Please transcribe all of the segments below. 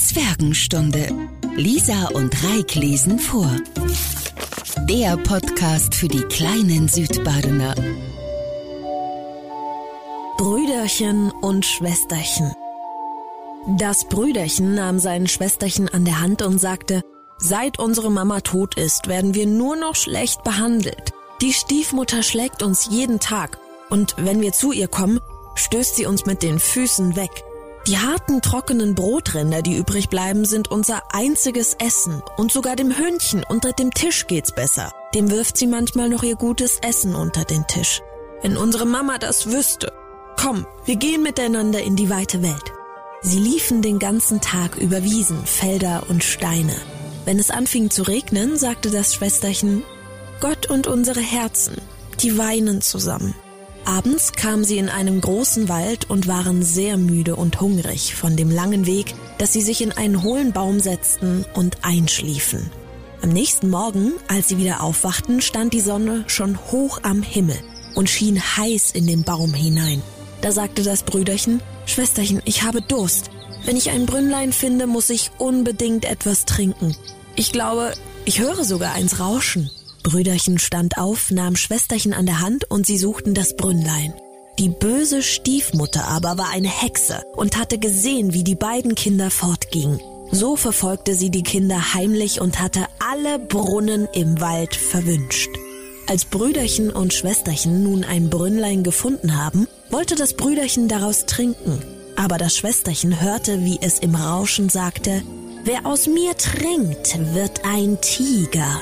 Zwergenstunde. Lisa und Reik lesen vor. Der Podcast für die kleinen Südbadener. Brüderchen und Schwesterchen. Das Brüderchen nahm sein Schwesterchen an der Hand und sagte, Seit unsere Mama tot ist, werden wir nur noch schlecht behandelt. Die Stiefmutter schlägt uns jeden Tag und wenn wir zu ihr kommen, stößt sie uns mit den Füßen weg. Die harten, trockenen Brotränder, die übrig bleiben, sind unser einziges Essen. Und sogar dem Hündchen unter dem Tisch geht's besser. Dem wirft sie manchmal noch ihr gutes Essen unter den Tisch. Wenn unsere Mama das wüsste. Komm, wir gehen miteinander in die weite Welt. Sie liefen den ganzen Tag über Wiesen, Felder und Steine. Wenn es anfing zu regnen, sagte das Schwesterchen, Gott und unsere Herzen, die weinen zusammen. Abends kamen sie in einem großen Wald und waren sehr müde und hungrig von dem langen Weg, dass sie sich in einen hohlen Baum setzten und einschliefen. Am nächsten Morgen, als sie wieder aufwachten, stand die Sonne schon hoch am Himmel und schien heiß in den Baum hinein. Da sagte das Brüderchen, Schwesterchen, ich habe Durst. Wenn ich ein Brünnlein finde, muss ich unbedingt etwas trinken. Ich glaube, ich höre sogar eins rauschen. Brüderchen stand auf, nahm Schwesterchen an der Hand und sie suchten das Brünnlein. Die böse Stiefmutter aber war eine Hexe und hatte gesehen, wie die beiden Kinder fortgingen. So verfolgte sie die Kinder heimlich und hatte alle Brunnen im Wald verwünscht. Als Brüderchen und Schwesterchen nun ein Brünnlein gefunden haben, wollte das Brüderchen daraus trinken. Aber das Schwesterchen hörte, wie es im Rauschen sagte, Wer aus mir trinkt, wird ein Tiger.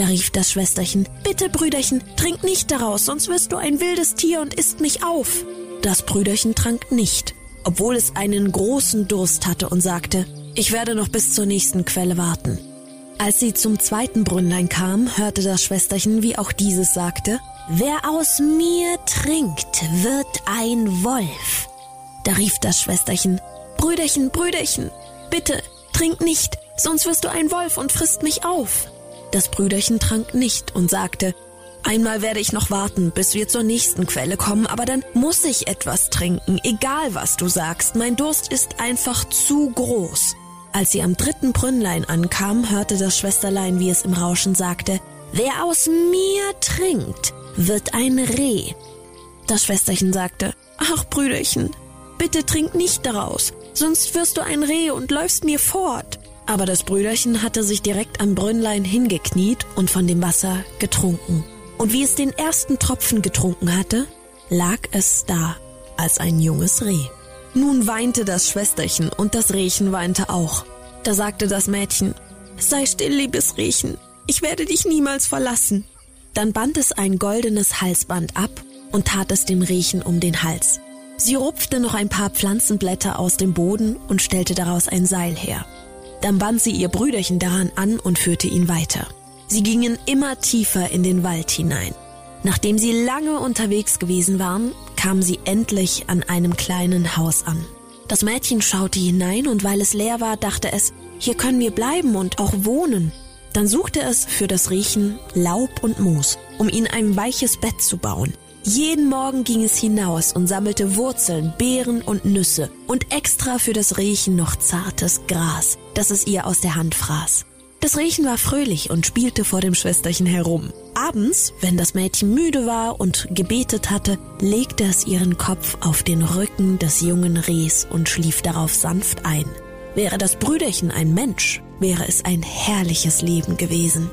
Da rief das Schwesterchen, bitte Brüderchen, trink nicht daraus, sonst wirst du ein wildes Tier und isst mich auf. Das Brüderchen trank nicht, obwohl es einen großen Durst hatte und sagte, ich werde noch bis zur nächsten Quelle warten. Als sie zum zweiten Brünnlein kam, hörte das Schwesterchen, wie auch dieses sagte, wer aus mir trinkt, wird ein Wolf. Da rief das Schwesterchen, Brüderchen, Brüderchen, bitte, Trink nicht, sonst wirst du ein Wolf und frisst mich auf. Das Brüderchen trank nicht und sagte, Einmal werde ich noch warten, bis wir zur nächsten Quelle kommen, aber dann muss ich etwas trinken, egal was du sagst. Mein Durst ist einfach zu groß. Als sie am dritten Brünnlein ankam, hörte das Schwesterlein, wie es im Rauschen sagte, Wer aus mir trinkt, wird ein Reh. Das Schwesterchen sagte, Ach, Brüderchen, bitte trink nicht daraus sonst wirst du ein Reh und läufst mir fort. Aber das Brüderchen hatte sich direkt am Brünnlein hingekniet und von dem Wasser getrunken. Und wie es den ersten Tropfen getrunken hatte, lag es da als ein junges Reh. Nun weinte das Schwesterchen und das Rehchen weinte auch. Da sagte das Mädchen, Sei still, liebes Rehchen, ich werde dich niemals verlassen. Dann band es ein goldenes Halsband ab und tat es dem Rehchen um den Hals. Sie rupfte noch ein paar Pflanzenblätter aus dem Boden und stellte daraus ein Seil her. Dann band sie ihr Brüderchen daran an und führte ihn weiter. Sie gingen immer tiefer in den Wald hinein. Nachdem sie lange unterwegs gewesen waren, kamen sie endlich an einem kleinen Haus an. Das Mädchen schaute hinein und weil es leer war, dachte es, hier können wir bleiben und auch wohnen. Dann suchte es für das Riechen Laub und Moos, um ihnen ein weiches Bett zu bauen. Jeden Morgen ging es hinaus und sammelte Wurzeln, Beeren und Nüsse und extra für das Riechen noch zartes Gras, das es ihr aus der Hand fraß. Das Riechen war fröhlich und spielte vor dem Schwesterchen herum. Abends, wenn das Mädchen müde war und gebetet hatte, legte es ihren Kopf auf den Rücken des jungen Rehs und schlief darauf sanft ein. Wäre das Brüderchen ein Mensch, wäre es ein herrliches Leben gewesen.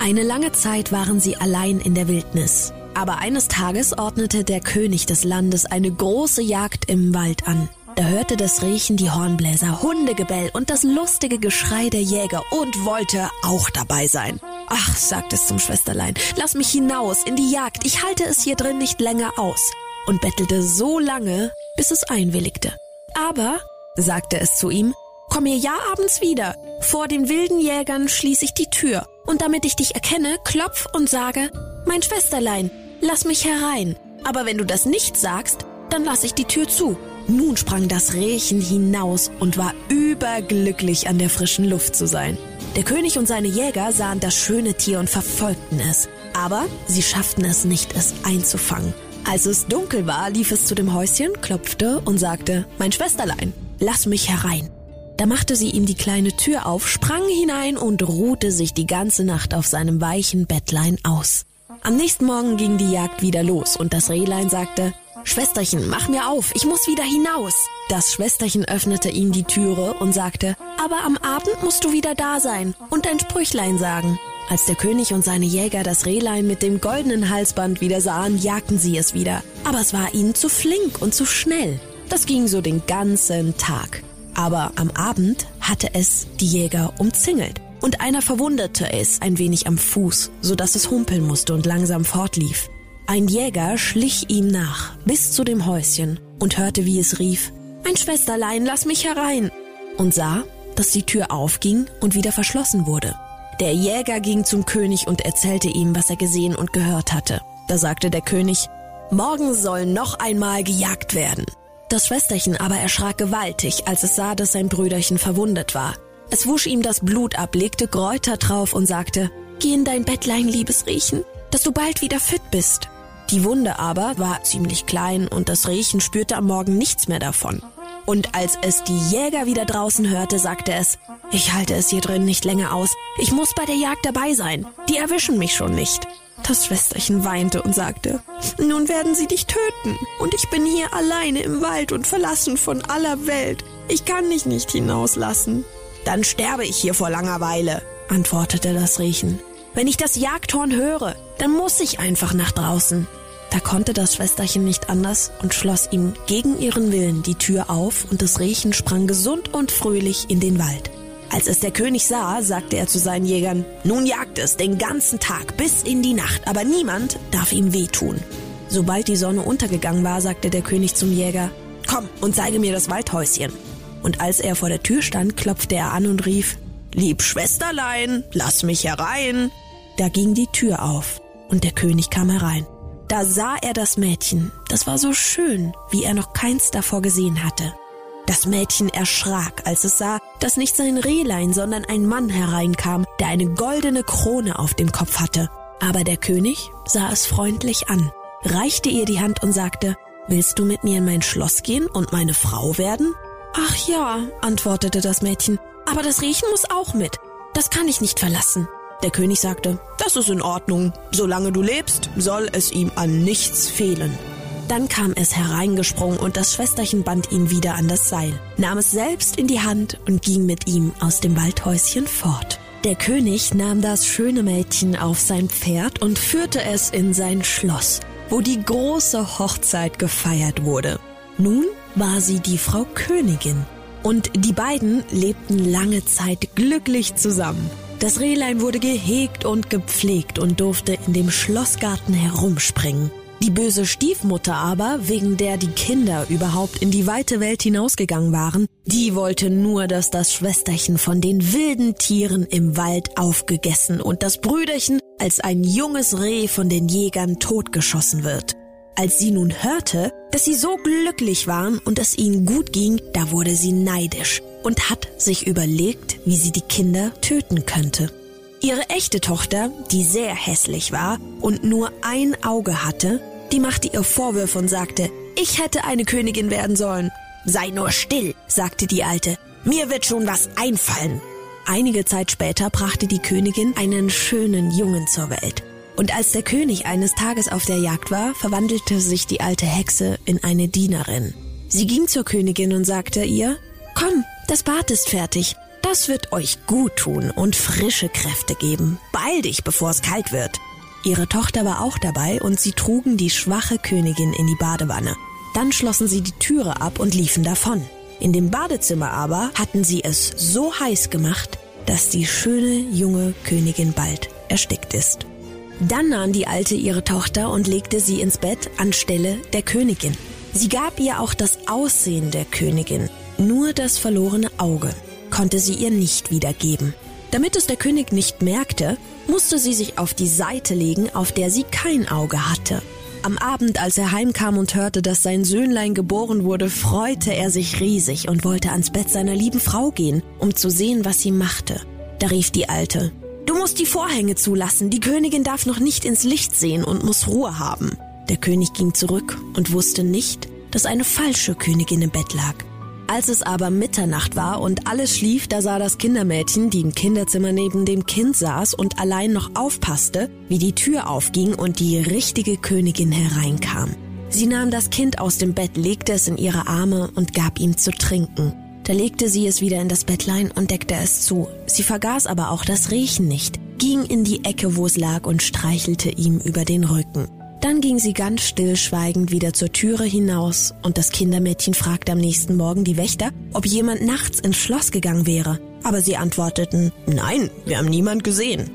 Eine lange Zeit waren sie allein in der Wildnis. Aber eines Tages ordnete der König des Landes eine große Jagd im Wald an. Da hörte das Riechen die Hornbläser, Hundegebell und das lustige Geschrei der Jäger und wollte auch dabei sein. Ach, sagte es zum Schwesterlein, lass mich hinaus in die Jagd, ich halte es hier drin nicht länger aus. Und bettelte so lange, bis es einwilligte. Aber, sagte es zu ihm, komm mir ja abends wieder. Vor den wilden Jägern schließe ich die Tür. Und damit ich dich erkenne, klopf und sage, mein Schwesterlein, lass mich herein. Aber wenn du das nicht sagst, dann lass ich die Tür zu. Nun sprang das Rehchen hinaus und war überglücklich an der frischen Luft zu sein. Der König und seine Jäger sahen das schöne Tier und verfolgten es. Aber sie schafften es nicht, es einzufangen. Als es dunkel war, lief es zu dem Häuschen, klopfte und sagte, mein Schwesterlein, lass mich herein. Da machte sie ihm die kleine Tür auf, sprang hinein und ruhte sich die ganze Nacht auf seinem weichen Bettlein aus. Am nächsten Morgen ging die Jagd wieder los und das Rehlein sagte, Schwesterchen, mach mir auf, ich muss wieder hinaus. Das Schwesterchen öffnete ihm die Türe und sagte, aber am Abend musst du wieder da sein und ein Sprüchlein sagen. Als der König und seine Jäger das Rehlein mit dem goldenen Halsband wieder sahen, jagten sie es wieder. Aber es war ihnen zu flink und zu schnell. Das ging so den ganzen Tag. Aber am Abend hatte es die Jäger umzingelt. Und einer verwundete es ein wenig am Fuß, so dass es humpeln musste und langsam fortlief. Ein Jäger schlich ihm nach bis zu dem Häuschen und hörte, wie es rief, Mein Schwesterlein, lass mich herein, und sah, dass die Tür aufging und wieder verschlossen wurde. Der Jäger ging zum König und erzählte ihm, was er gesehen und gehört hatte. Da sagte der König, Morgen soll noch einmal gejagt werden. Das Schwesterchen aber erschrak gewaltig, als es sah, dass sein Brüderchen verwundet war. Es wusch ihm das Blut ab, legte Kräuter drauf und sagte, Geh in dein Bettlein, liebes Riechen, dass du bald wieder fit bist. Die Wunde aber war ziemlich klein und das Rehchen spürte am Morgen nichts mehr davon. Und als es die Jäger wieder draußen hörte, sagte es, ich halte es hier drin nicht länger aus. Ich muss bei der Jagd dabei sein. Die erwischen mich schon nicht. Das Schwesterchen weinte und sagte, nun werden sie dich töten. Und ich bin hier alleine im Wald und verlassen von aller Welt. Ich kann dich nicht hinauslassen. Dann sterbe ich hier vor Langeweile, antwortete das Riechen. Wenn ich das Jagdhorn höre, dann muss ich einfach nach draußen. Da konnte das Schwesterchen nicht anders und schloss ihm gegen ihren Willen die Tür auf und das Rehchen sprang gesund und fröhlich in den Wald. Als es der König sah, sagte er zu seinen Jägern, nun jagt es den ganzen Tag bis in die Nacht, aber niemand darf ihm wehtun. Sobald die Sonne untergegangen war, sagte der König zum Jäger, komm und zeige mir das Waldhäuschen. Und als er vor der Tür stand, klopfte er an und rief, Lieb Schwesterlein, lass mich herein. Da ging die Tür auf und der König kam herein. Da sah er das Mädchen, das war so schön, wie er noch keins davor gesehen hatte. Das Mädchen erschrak, als es sah, dass nicht sein Rehlein, sondern ein Mann hereinkam, der eine goldene Krone auf dem Kopf hatte. Aber der König sah es freundlich an, reichte ihr die Hand und sagte, Willst du mit mir in mein Schloss gehen und meine Frau werden? Ach ja, antwortete das Mädchen, aber das Riechen muss auch mit. Das kann ich nicht verlassen. Der König sagte, das ist in Ordnung. Solange du lebst, soll es ihm an nichts fehlen. Dann kam es hereingesprungen und das Schwesterchen band ihn wieder an das Seil, nahm es selbst in die Hand und ging mit ihm aus dem Waldhäuschen fort. Der König nahm das schöne Mädchen auf sein Pferd und führte es in sein Schloss, wo die große Hochzeit gefeiert wurde. Nun war sie die Frau Königin. Und die beiden lebten lange Zeit glücklich zusammen. Das Rehlein wurde gehegt und gepflegt und durfte in dem Schlossgarten herumspringen. Die böse Stiefmutter aber, wegen der die Kinder überhaupt in die weite Welt hinausgegangen waren, die wollte nur, dass das Schwesterchen von den wilden Tieren im Wald aufgegessen und das Brüderchen als ein junges Reh von den Jägern totgeschossen wird. Als sie nun hörte, dass sie so glücklich waren und es ihnen gut ging, da wurde sie neidisch und hat sich überlegt, wie sie die Kinder töten könnte. Ihre echte Tochter, die sehr hässlich war und nur ein Auge hatte, die machte ihr Vorwürfe und sagte, ich hätte eine Königin werden sollen. Sei nur still, sagte die Alte, mir wird schon was einfallen. Einige Zeit später brachte die Königin einen schönen Jungen zur Welt. Und als der König eines Tages auf der Jagd war, verwandelte sich die alte Hexe in eine Dienerin. Sie ging zur Königin und sagte ihr, Komm, das Bad ist fertig. Das wird euch gut tun und frische Kräfte geben. Beeil dich, bevor es kalt wird. Ihre Tochter war auch dabei und sie trugen die schwache Königin in die Badewanne. Dann schlossen sie die Türe ab und liefen davon. In dem Badezimmer aber hatten sie es so heiß gemacht, dass die schöne junge Königin bald erstickt ist. Dann nahm die Alte ihre Tochter und legte sie ins Bett anstelle der Königin. Sie gab ihr auch das Aussehen der Königin, nur das verlorene Auge konnte sie ihr nicht wiedergeben. Damit es der König nicht merkte, musste sie sich auf die Seite legen, auf der sie kein Auge hatte. Am Abend, als er heimkam und hörte, dass sein Söhnlein geboren wurde, freute er sich riesig und wollte ans Bett seiner lieben Frau gehen, um zu sehen, was sie machte. Da rief die Alte, Du musst die Vorhänge zulassen, die Königin darf noch nicht ins Licht sehen und muss Ruhe haben. Der König ging zurück und wusste nicht, dass eine falsche Königin im Bett lag. Als es aber Mitternacht war und alles schlief, da sah das Kindermädchen, die im Kinderzimmer neben dem Kind saß und allein noch aufpasste, wie die Tür aufging und die richtige Königin hereinkam. Sie nahm das Kind aus dem Bett, legte es in ihre Arme und gab ihm zu trinken. Da legte sie es wieder in das Bettlein und deckte es zu. Sie vergaß aber auch das Riechen nicht, ging in die Ecke, wo es lag und streichelte ihm über den Rücken. Dann ging sie ganz stillschweigend wieder zur Türe hinaus und das Kindermädchen fragte am nächsten Morgen die Wächter, ob jemand nachts ins Schloss gegangen wäre. Aber sie antworteten, nein, wir haben niemand gesehen.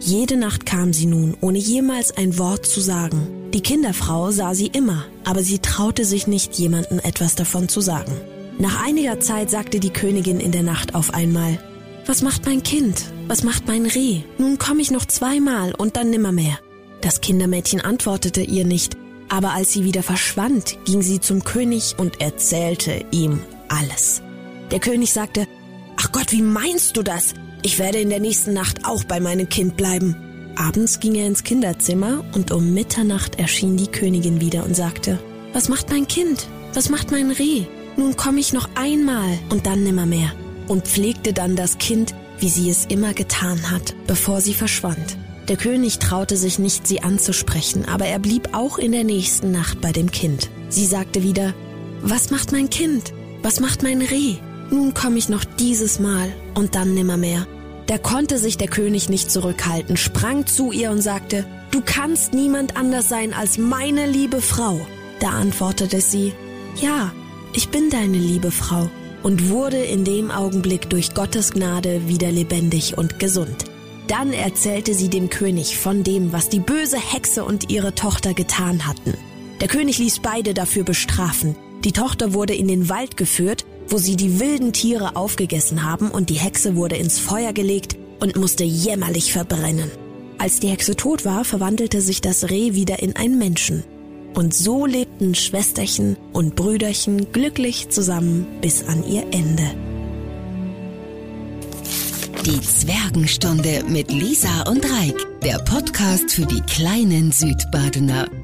Jede Nacht kam sie nun, ohne jemals ein Wort zu sagen. Die Kinderfrau sah sie immer, aber sie traute sich nicht, jemandem etwas davon zu sagen. Nach einiger Zeit sagte die Königin in der Nacht auf einmal, Was macht mein Kind? Was macht mein Reh? Nun komme ich noch zweimal und dann nimmermehr. Das Kindermädchen antwortete ihr nicht, aber als sie wieder verschwand, ging sie zum König und erzählte ihm alles. Der König sagte, Ach Gott, wie meinst du das? Ich werde in der nächsten Nacht auch bei meinem Kind bleiben. Abends ging er ins Kinderzimmer und um Mitternacht erschien die Königin wieder und sagte, Was macht mein Kind? Was macht mein Reh? Nun komme ich noch einmal und dann nimmermehr. Und pflegte dann das Kind, wie sie es immer getan hat, bevor sie verschwand. Der König traute sich nicht, sie anzusprechen, aber er blieb auch in der nächsten Nacht bei dem Kind. Sie sagte wieder, Was macht mein Kind? Was macht mein Reh? Nun komme ich noch dieses Mal und dann nimmermehr. Da konnte sich der König nicht zurückhalten, sprang zu ihr und sagte, Du kannst niemand anders sein als meine liebe Frau. Da antwortete sie, Ja, ich bin deine liebe Frau und wurde in dem Augenblick durch Gottes Gnade wieder lebendig und gesund. Dann erzählte sie dem König von dem, was die böse Hexe und ihre Tochter getan hatten. Der König ließ beide dafür bestrafen. Die Tochter wurde in den Wald geführt, wo sie die wilden Tiere aufgegessen haben, und die Hexe wurde ins Feuer gelegt und musste jämmerlich verbrennen. Als die Hexe tot war, verwandelte sich das Reh wieder in ein Menschen. Und so lebten Schwesterchen und Brüderchen glücklich zusammen bis an ihr Ende. Die Zwergenstunde mit Lisa und Reik, der Podcast für die kleinen Südbadener.